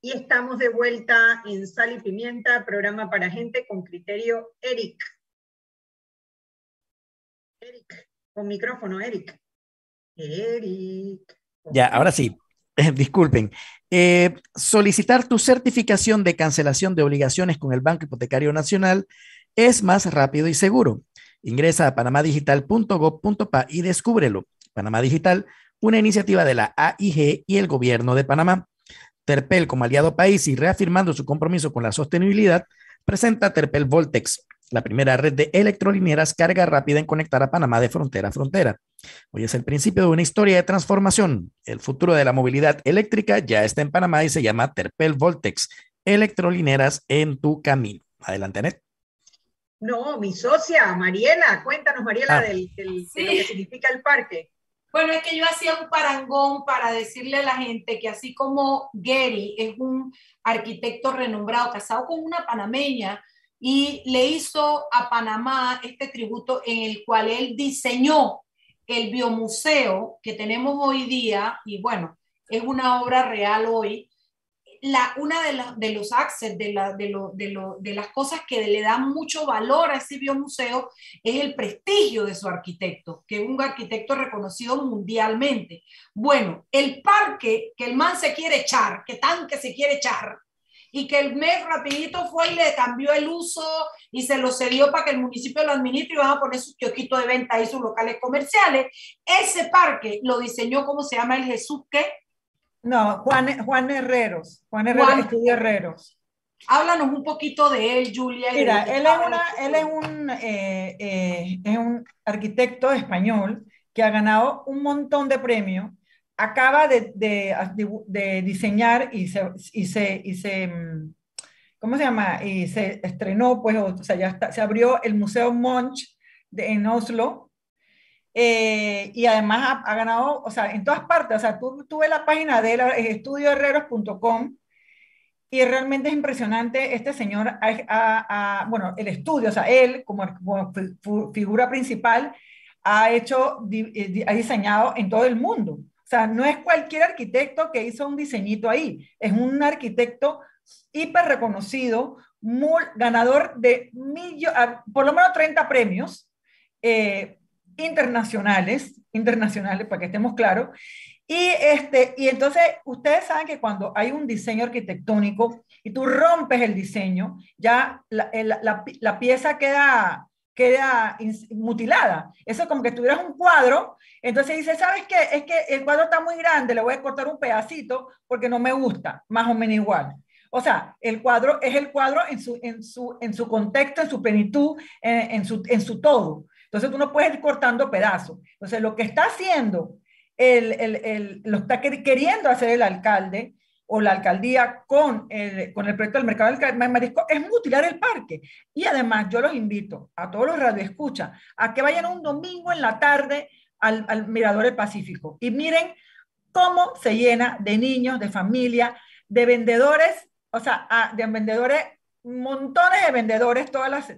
Y estamos de vuelta en Sal y Pimienta, programa para gente con criterio Eric. Eric, con micrófono, Eric. Eric. Ya, ahora sí. Disculpen. Eh, solicitar tu certificación de cancelación de obligaciones con el Banco Hipotecario Nacional es más rápido y seguro. Ingresa a panamadigital.gov.pa y descúbrelo. Panamá Digital, una iniciativa de la AIG y el Gobierno de Panamá. Terpel como aliado país y reafirmando su compromiso con la sostenibilidad, presenta Terpel Voltex, la primera red de electrolineras carga rápida en conectar a Panamá de frontera a frontera. Hoy es el principio de una historia de transformación. El futuro de la movilidad eléctrica ya está en Panamá y se llama Terpel Voltex, electrolineras en tu camino. Adelante, Net. No, mi socia, Mariela, cuéntanos, Mariela, ah. del, de lo que significa el parque. Bueno, es que yo hacía un parangón para decirle a la gente que así como Gary es un arquitecto renombrado, casado con una panameña, y le hizo a Panamá este tributo en el cual él diseñó el biomuseo que tenemos hoy día, y bueno, es una obra real hoy, la, una de, de los access, de, la, de, lo, de, las cosas que le dan mucho valor a ese biomuseo es el prestigio de su arquitecto, que es un arquitecto reconocido mundialmente. Bueno, el parque que el man se quiere echar, que tan que se quiere echar, y que el mes rapidito fue y le cambió el uso y se lo cedió para que el municipio lo administre y van a poner sus kiosquitos de venta y sus locales comerciales. Ese parque lo diseñó, ¿cómo se llama? El Jesús, ¿qué? No, Juan, Juan Herreros, Juan Herreros, Estudio Herreros. Háblanos un poquito de él, Julia. Mira, él es, una, él es un, eh, eh, es un arquitecto español que ha ganado un montón de premios acaba de, de, diseñar y se, y se, y se, mm, ¿cómo se llama? Y se estrenó, pues, o sea, ya está, se abrió el Museo Monch de, en Oslo. Eh, y además ha, ganado, o sea, en todas partes, o sea, tú, tú la página de él, estudioherreros.com, y realmente es impresionante, este señor, ha, bueno, el estudio, o sea, él como, como figura principal, ha hecho, ha diseñado en todo el mundo. O sea, no es cualquier arquitecto que hizo un diseñito ahí, es un arquitecto hiper reconocido, muy, ganador de por lo menos 30 premios eh, internacionales, internacionales, para que estemos claros. Y, este, y entonces, ustedes saben que cuando hay un diseño arquitectónico y tú rompes el diseño, ya la, la, pieza queda, queda mutilada. Eso es como que tuvieras un cuadro, entonces dice, ¿sabes qué? Es que el cuadro está muy grande, le voy a cortar un pedacito porque no me gusta, más o menos igual. O sea, el cuadro es el cuadro en su, en su, en su contexto, en su plenitud, en, su, en su todo. Entonces tú no puedes ir cortando pedazos. Entonces lo que está haciendo, el, el, el, lo está queriendo hacer el alcalde, o la alcaldía con el, con el proyecto del mercado del marisco es mutilar el parque. Y además yo los invito a todos los radioescuchas a que vayan un domingo en la tarde al, al Mirador del Pacífico y miren cómo se llena de niños, de familia, de vendedores, o sea, de vendedores, montones de vendedores, todas las,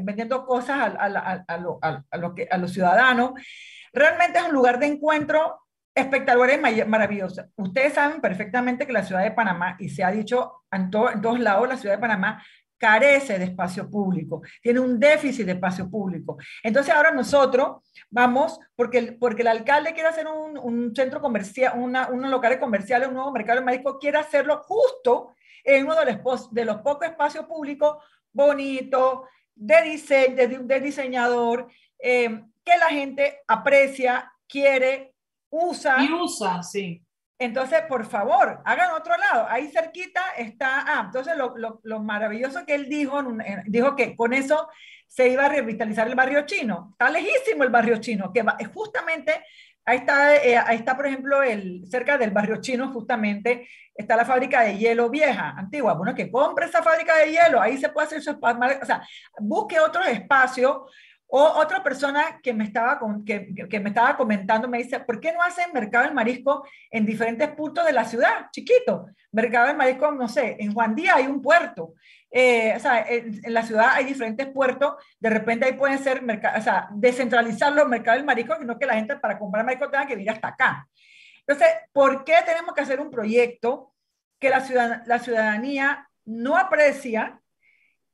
vendiendo cosas a, a, a, lo, lo a los ciudadanos. Realmente es un lugar de encuentro espectacular y maravillosa. Ustedes saben perfectamente que la ciudad de Panamá, y se ha dicho en, en todos lados, la ciudad de Panamá carece de espacio público, tiene un déficit de espacio público. Entonces ahora nosotros vamos, porque el, porque el alcalde quiere hacer un, centro comercial, una, unos locales comerciales, un nuevo mercado de marisco, quiere hacerlo justo en uno de los, de los pocos espacios públicos bonitos, de, diseño, de, diseñador, eh, que la gente aprecia, quiere usa. Y usa, sí. Entonces, por favor, hagan otro lado. Ahí cerquita está, ah, entonces lo, lo, lo maravilloso que él dijo, dijo que con eso se iba a revitalizar el barrio chino. Está lejísimo el barrio chino, que va, justamente, ahí está, eh, ahí está, por ejemplo, el, cerca del barrio chino, justamente, está la fábrica de hielo vieja, antigua. Bueno, que compre esa fábrica de hielo, ahí se puede hacer su espacio, o sea, busque otro espacio o otra persona que me, estaba que, me estaba comentando me dice, ¿por qué no hacen mercado del marisco en diferentes puntos de la ciudad? Chiquito. Mercado del marisco, no sé, en Juan Díaz hay un puerto. Eh, o sea, en, la ciudad hay diferentes puertos. De repente ahí pueden ser, o sea, descentralizar los mercados del marisco, no que la gente para comprar marisco tenga que venir hasta acá. Entonces, ¿por qué tenemos que hacer un proyecto que la ciudadanía no aprecia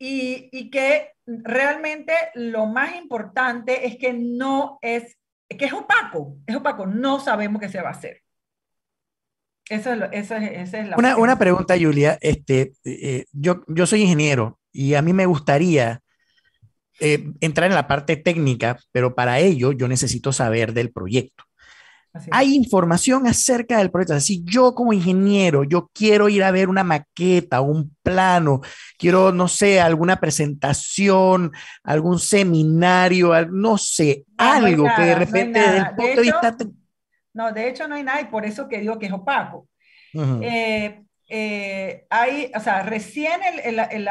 y, y que realmente lo más importante es que no es, que es opaco, es opaco, no sabemos qué se va a hacer. Eso es, esa es la una, una, pregunta, Julia. Este, eh, yo, yo soy ingeniero y a mí me gustaría eh, entrar en la parte técnica, pero para ello yo necesito saber del proyecto. Hay información acerca del proyecto. Si yo como ingeniero, yo quiero ir a ver una maqueta, un plano, quiero, no sé, alguna presentación, algún seminario, no sé, algo que de repente desde el punto de, vista... No, de hecho no hay nada y por eso que digo que es opaco. Eh, eh, hay, o sea, recién el, el,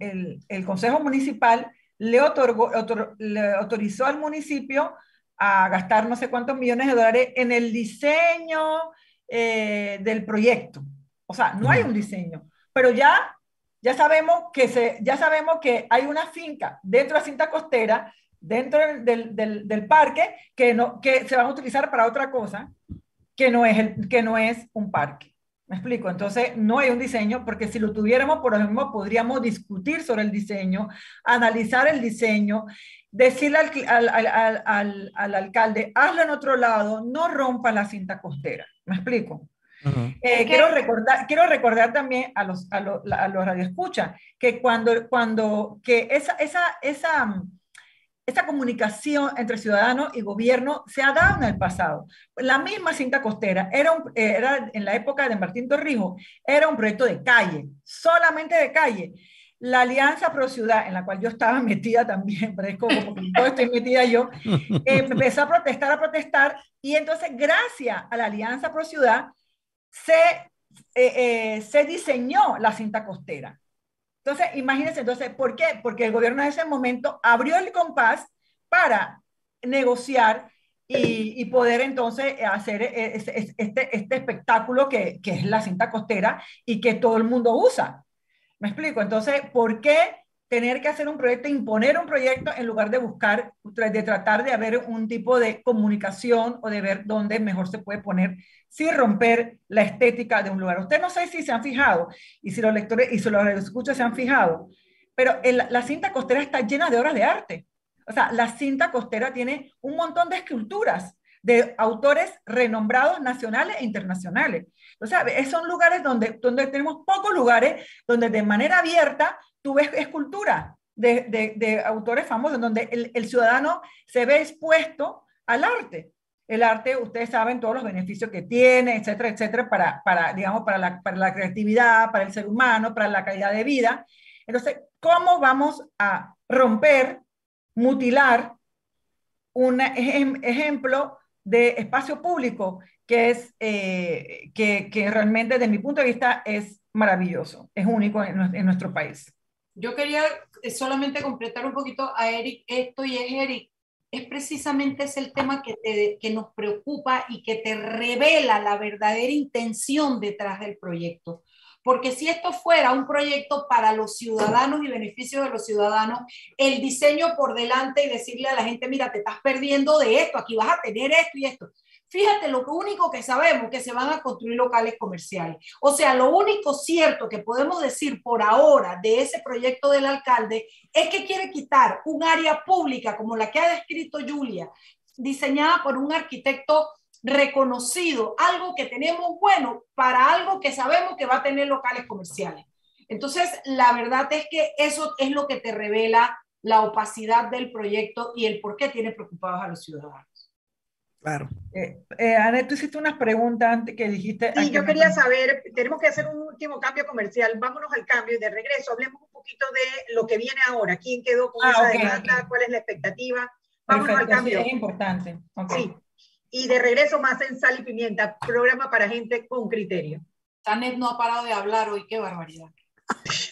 el, el Consejo Municipal le, otorgó, le autorizó al municipio a gastar no sé cuántos millones de dólares en el diseño eh, del proyecto. O sea, no hay un diseño, pero ya, ya, sabemos que se, ya sabemos que hay una finca dentro de la cinta costera, dentro del, del, del parque, que, no, que se van a utilizar para otra cosa, que no es, el, que no es un parque. ¿Me explico? Entonces, no hay un diseño, porque si lo tuviéramos, por ejemplo, podríamos discutir sobre el diseño, analizar el diseño, decirle al, al, al, al, alcalde, hazlo en otro lado, no rompa la cinta costera. ¿Me explico? Eh, quiero, recordar, quiero recordar también a los, a, los, a los radioescuchas que cuando, cuando que esa, esa, esa, esta comunicación entre ciudadano y gobierno se ha dado en el pasado. La misma cinta costera era, eh, era en la época de Martín Torrijos, era un proyecto de calle, solamente de calle. La Alianza Pro Ciudad, en la cual yo estaba metida también, pero es como yo estoy metida yo, eh, empezó a protestar, a protestar, y entonces gracias a la Alianza Pro Ciudad se, eh, se diseñó la cinta costera. Entonces, imagínense, entonces, ¿por qué? Porque el gobierno en ese momento abrió el compás para negociar y, poder entonces hacer e, este, este, espectáculo que, que, es la cinta costera y que todo el mundo usa. ¿Me explico? Entonces, ¿por qué tener que hacer un proyecto, imponer un proyecto en lugar de buscar, de tratar de haber un tipo de comunicación o de ver dónde mejor se puede poner sin romper la estética de un lugar. Usted no sé si se han fijado y si los lectores y si los escuchas se han fijado, pero la cinta costera está llena de obras de arte. O sea, la cinta costera tiene un montón de esculturas de autores renombrados nacionales e internacionales. O sea, son lugares donde, donde tenemos pocos lugares donde de manera abierta tú ves escultura de, autores famosos, donde el, ciudadano se ve expuesto al arte. El arte, ustedes saben todos los beneficios que tiene, etcétera, etcétera, para, para digamos, para la, para la creatividad, para el ser humano, para la calidad de vida. Entonces, ¿cómo vamos a romper, mutilar un ejemplo de espacio público que es eh, que, realmente desde mi punto de vista es maravilloso, es único en, en nuestro país. Yo quería solamente completar un poquito a Eric esto y es Eric, es precisamente ese el tema que, te, que nos preocupa y que te revela la verdadera intención detrás del proyecto. Porque si esto fuera un proyecto para los ciudadanos y beneficio de los ciudadanos, el diseño por delante y decirle a la gente, mira, te estás perdiendo de esto, aquí vas a tener esto y esto. Fíjate, lo único que sabemos que se van a construir locales comerciales. O sea, lo único cierto que podemos decir por ahora de ese proyecto del alcalde es que quiere quitar un área pública como la que ha descrito Julia, diseñada por un arquitecto reconocido, algo que tenemos bueno para algo que sabemos que va a tener locales comerciales. Entonces, la verdad es que eso es lo que te revela la opacidad del proyecto y el por qué tiene preocupados a los ciudadanos. Claro. Eh, eh tú hiciste unas preguntas antes que dijiste. Sí, yo quería saber, tenemos que hacer un último cambio comercial. Vámonos al cambio y de regreso hablemos un poquito de lo que viene ahora. ¿Quién quedó con ah, esa demanda? ¿Cuál es la expectativa? Vámonos al cambio. es importante. Sí. Y de regreso más en Sal y Pimienta, programa para gente con criterio. Tanet no ha parado de hablar hoy, qué barbaridad.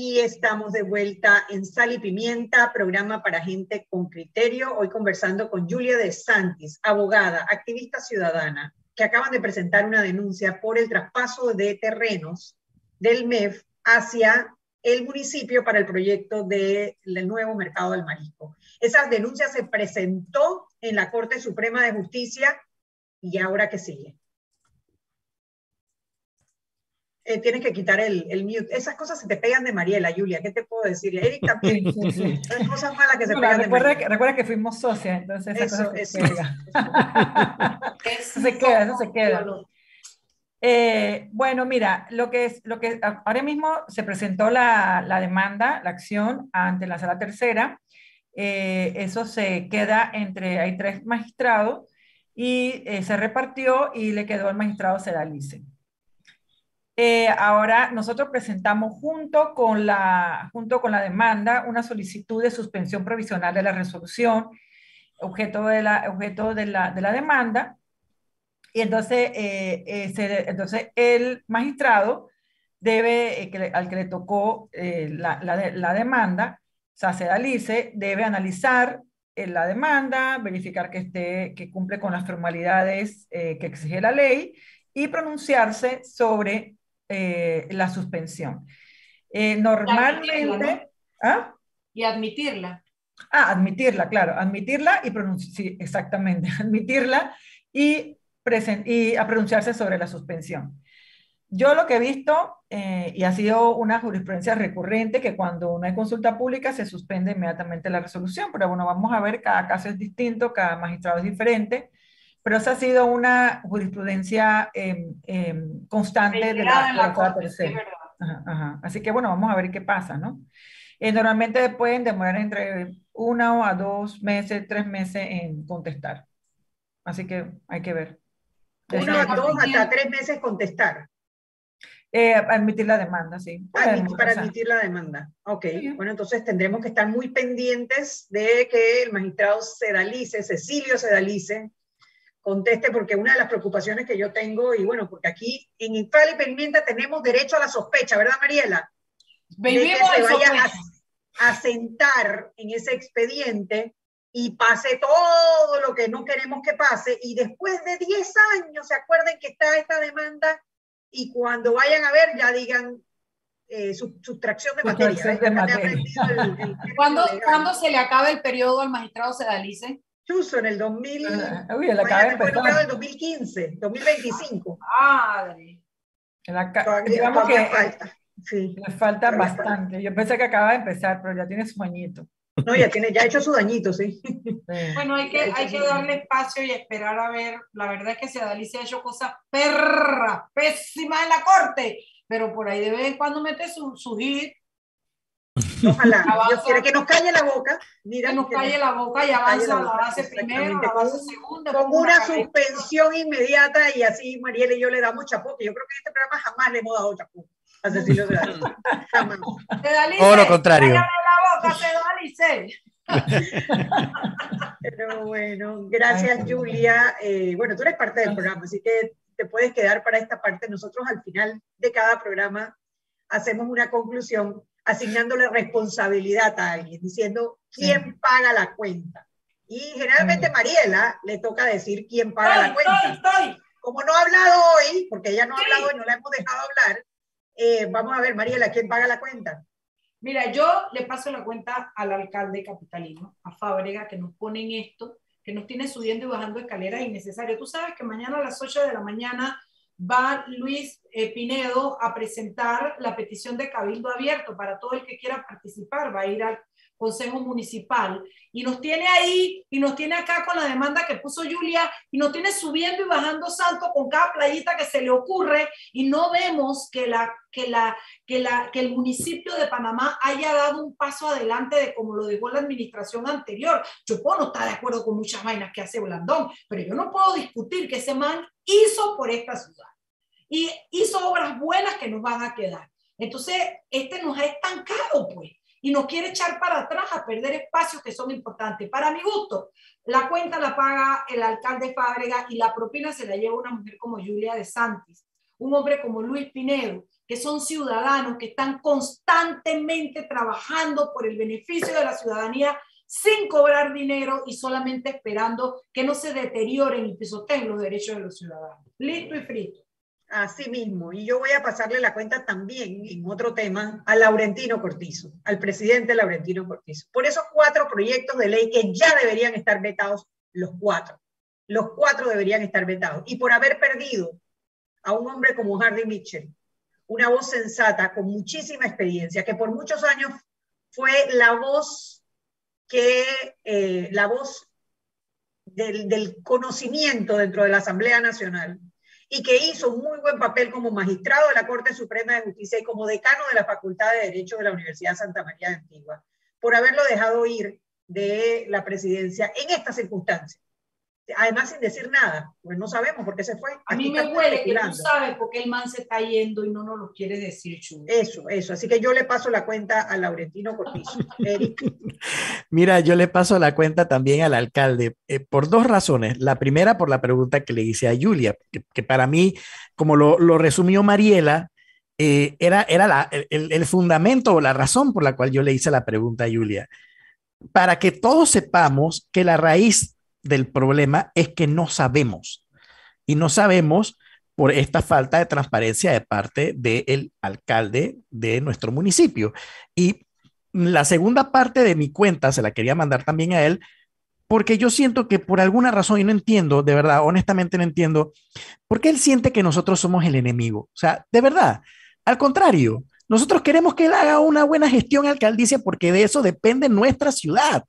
Y estamos de vuelta en Sal y Pimienta, programa para gente con criterio. Hoy conversando con Julia de Santis, abogada, activista ciudadana, que acaban de presentar una denuncia por el traspaso de terrenos del MEF hacia el municipio para el proyecto del nuevo mercado del marisco. Esa denuncia se presentó en la Corte Suprema de Justicia y ahora qué sigue. Eh, tienes que quitar el, el, mute. Esas cosas se te pegan de Mariela, Julia, ¿qué te puedo decir? Eric también. Sí. cosas malas que se no, pegan recuerda de que, recuerda que fuimos socias, entonces Eso, se eso, pega. Eso se queda, eso se queda. Eh, bueno, mira, lo que es, lo que ahora mismo se presentó la, la demanda, la acción ante la sala tercera. Eh, eso se queda entre, hay tres magistrados y eh, se repartió y le quedó al magistrado Sedalice. Eh, ahora nosotros presentamos junto con, la, junto con la demanda una solicitud de suspensión provisional de la resolución, objeto de la, objeto de la, de la demanda, y entonces, eh, eh, se, entonces el magistrado debe, eh, que al que le tocó eh, la, la, la, demanda, o sea, Sedalice, debe analizar la demanda, verificar que, esté, que cumple con las formalidades que exige la ley y pronunciarse sobre la suspensión. normalmente... ¿ah? Y admitirla. Ah, admitirla, claro, admitirla y pronunciar, sí, exactamente, admitirla y y a pronunciarse sobre la suspensión. Yo lo que he visto, eh, y ha sido una jurisprudencia recurrente, que cuando no hay consulta pública se suspende inmediatamente la resolución, pero bueno, vamos a ver, cada caso es distinto, cada magistrado es diferente, pero esa ha sido una jurisprudencia eh, eh, constante de la, la, la tercera. Ajá, ajá. Así que bueno, vamos a ver qué pasa, ¿no? Eh, normalmente pueden demorar entre uno a dos meses, tres meses en contestar. Así que hay que ver. Uno, dos, hasta tres meses contestar. Eh, admitir la demanda, sí. Admitir, para admitir la demanda. Ok, sí. bueno, entonces tendremos que estar muy pendientes de que el magistrado Sedalice, Cecilio Sedalice, conteste, porque una de las preocupaciones que yo tengo, y bueno, porque aquí en Infal y Pimienta tenemos derecho a la sospecha, ¿verdad, Mariela? Vivimos de que se vaya a, a sentar en ese expediente y pase todo lo que no queremos que pase y después de 10 años se acuerden que está esta demanda y cuando vayan a ver ya digan eh, sustracción de materia. Sustracción de materia. El, el, el ¿Cuándo, ¿Cuándo, se le acaba el periodo al magistrado Sedalice? Chuso, en el 2000. Uh, uy, el acaba de empezar. En el 2015, 2025. Madre. Todavía, digamos que falta. Sí. le falta Pero bastante. Yo pensé que acaba de empezar, pero ya tiene su añito. No, ya tiene, ya ha hecho su dañito, sí. Bueno, hay que, hay que darle espacio y esperar a ver. La verdad es que Sedalice ha hecho cosas perras, pésimas en la corte, pero por ahí de vez en cuando mete su, su hit. Ojalá, Dios quiere que nos calle la boca. Mira, que nos calle la boca y avanza a la base primero, la base segunda. Con una suspensión inmediata y así Mariela y yo le damos chapó, que yo creo que en este programa jamás le hemos dado chapó a Cecilio Sedalice. Jamás. O lo contrario. Boca, Sedalice. Pero bueno, gracias Ay, Julia. Eh, bueno, tú eres parte del programa, así que te puedes quedar para esta parte. Nosotros al final de cada programa hacemos una conclusión asignándole responsabilidad a alguien, diciendo quién sí. paga la cuenta. Y generalmente Mariela le toca decir quién paga estoy, la cuenta. Estoy, estoy. Como no ha hablado hoy, porque ella no ha hablado y no la hemos dejado hablar, eh, vamos a ver, Mariela, ¿quién paga la cuenta? Mira, yo le paso la cuenta al alcalde capitalino, a Fábrega, que nos pone en esto, que nos tiene subiendo y bajando escaleras innecesarias. Tú sabes que mañana a las 8 de la mañana va Luis eh, Pinedo a presentar la petición de cabildo abierto para todo el que quiera participar. Va a ir al Consejo Municipal y nos tiene ahí y nos tiene acá con la demanda que puso Julia y nos tiene subiendo y bajando santo con cada playita que se le ocurre y no vemos que, la, que, la, que, la, que el municipio de Panamá haya dado un paso adelante de como lo dejó la administración anterior. Yo puedo no estar de acuerdo con muchas vainas que hace Blandón, pero yo no puedo discutir que ese man hizo por esta ciudad y hizo obras buenas que nos van a quedar. Entonces, este nos ha estancado, pues y nos quiere echar para atrás a perder espacios que son importantes. Para mi gusto, la cuenta la paga el alcalde Fábrega y la propina se la lleva una mujer como Julia de Santis. un hombre como Luis Pinedo, que son ciudadanos que están constantemente trabajando por el beneficio de la ciudadanía sin cobrar dinero y solamente esperando que no se deterioren y pisoteen los derechos de los ciudadanos. Listo y frito. Así mismo, y yo voy a pasarle la cuenta también en otro tema a Laurentino Cortizo, al presidente Laurentino Cortizo, por esos cuatro proyectos de ley que ya deberían estar vetados, los cuatro. Los cuatro deberían estar vetados. Y por haber perdido a un hombre como Hardy Mitchell, una voz sensata con muchísima experiencia, que por muchos años fue la voz que, eh, la voz del, del conocimiento dentro de la Asamblea Nacional y que hizo un muy buen papel como magistrado de la Corte Suprema de Justicia y como decano de la Facultad de Derecho de la Universidad Santa María de Antigua, por haberlo dejado ir de la presidencia en estas circunstancias además sin decir nada, pues no sabemos por qué se fue. A mí me huele que tú sabes por qué el man se está yendo y no nos lo quiere decir, Chu. Eso, eso. Así que yo le paso la cuenta a Laurentino Cortizo. Mira, yo le paso la cuenta también al alcalde eh, por dos razones. La primera, por la pregunta que le hice a Julia, que, para mí, como lo, lo resumió Mariela, eh, era, era la, el, el fundamento o la razón por la cual yo le hice la pregunta a Julia. Para que todos sepamos que la raíz del problema es que no sabemos. Y no sabemos por esta falta de transparencia de parte del alcalde de nuestro municipio. Y la segunda parte de mi cuenta se la quería mandar también a él, porque yo siento que por alguna razón, y no entiendo, de verdad, honestamente no entiendo, por qué él siente que nosotros somos el enemigo. O sea, de verdad, al contrario, nosotros queremos que él haga una buena gestión alcaldicia porque de eso depende nuestra ciudad.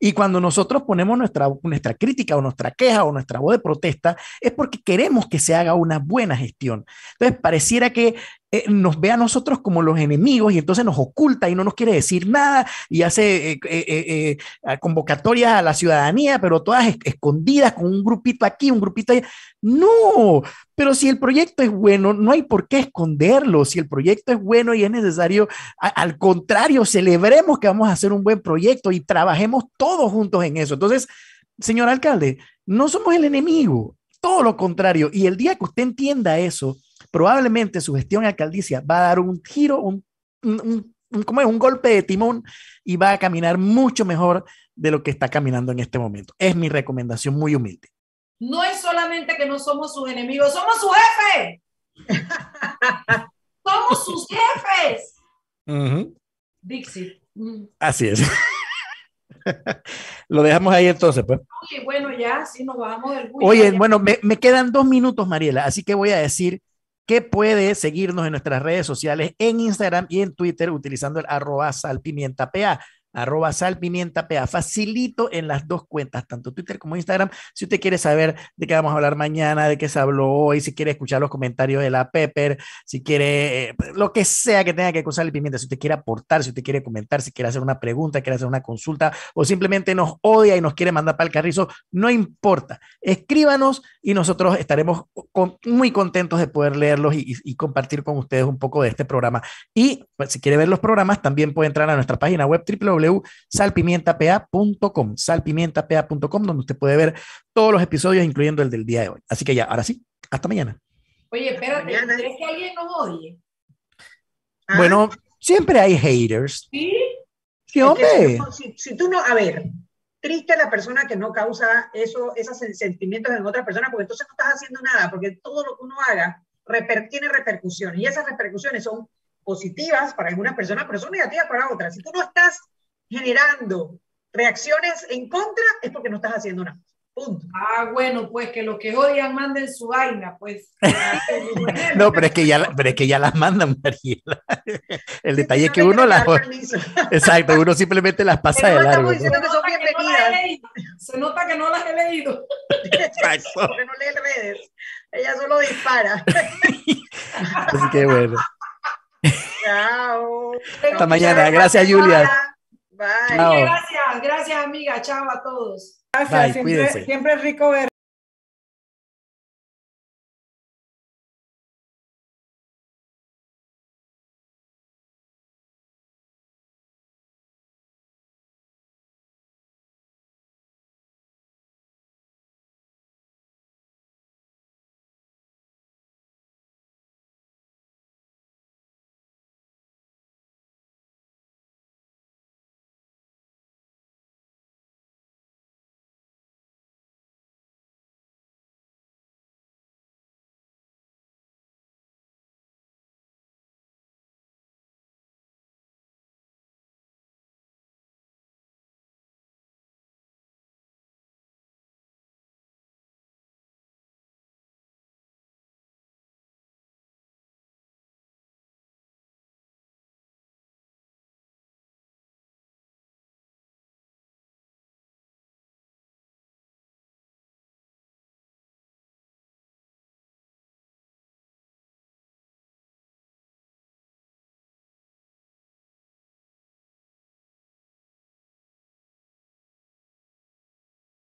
Y cuando nosotros ponemos nuestra, nuestra crítica o nuestra queja o nuestra voz de protesta, es porque queremos que se haga una buena gestión. Entonces, pareciera que eh, nos ve a nosotros como los enemigos y entonces nos oculta y no nos quiere decir nada y hace eh, eh, convocatorias a la ciudadanía, pero todas escondidas con un grupito aquí, un grupito allá. No, pero si el proyecto es bueno, no hay por qué esconderlo. Si el proyecto es bueno y es necesario, al contrario, celebremos que vamos a hacer un buen proyecto y trabajemos todos juntos en eso. Entonces, señor alcalde, no somos el enemigo, todo lo contrario. Y el día que usted entienda eso, probablemente su gestión alcaldicia va a dar un giro, un, un, es? un golpe de timón y va a caminar mucho mejor de lo que está caminando en este momento. Es mi recomendación muy humilde. No es solamente que no somos sus enemigos, somos su jefe. somos sus jefes. Dixie. Así es. Lo dejamos ahí entonces, pues. Oye, bueno, ya, sí nos bajamos del Oye, bueno, me, me, quedan dos minutos, Mariela, así que voy a decir que puede seguirnos en nuestras redes sociales en Instagram y en Twitter utilizando el arroba salpimientapa arroba salpimientapa, facilito en las dos cuentas, tanto Twitter como Instagram. Si usted quiere saber de qué vamos a hablar mañana, de qué se habló hoy, si quiere escuchar los comentarios de la Pepper, si quiere eh, lo que sea que tenga que usar el pimienta, si usted quiere aportar, si usted quiere comentar, si quiere hacer una pregunta, quiere hacer una consulta o simplemente nos odia y nos quiere mandar para el carrizo, no importa. Escríbanos y nosotros estaremos muy contentos de poder leerlos y, y, compartir con ustedes un poco de este programa. Y pues, si quiere ver los programas, también puede entrar a nuestra página web www www.salpimientapa.com, salpimientapa.com, donde usted puede ver todos los episodios, incluyendo el del día de hoy. Así que ya, ahora sí, hasta mañana. Oye, espérate, ¿crees que alguien nos odie? Ah. Bueno, siempre hay haters. ¿Sí? Sí, hombre. si, tú no, a ver, triste la persona que no causa eso, esos sentimientos en otra persona, porque entonces no estás haciendo nada, porque todo lo que uno haga tiene repercusiones y esas repercusiones son positivas para algunas personas, pero son negativas para otras. Si tú no estás generando reacciones en contra, es porque no estás haciendo nada. Punto. Ah, bueno, pues que los que odian manden su vaina, pues. no, pero es que ya, pero es que ya las mandan, Mariela. El detalle es que uno las. Exacto, uno simplemente las pasa de largo. Se nota que no las he leído. Exacto. Porque no lee redes. Ella solo dispara. Así que bueno. Chao. Hasta mañana. Gracias, Julia. Bye. Gracias, gracias, amiga. Chao a todos. Gracias. siempre, siempre es rico ver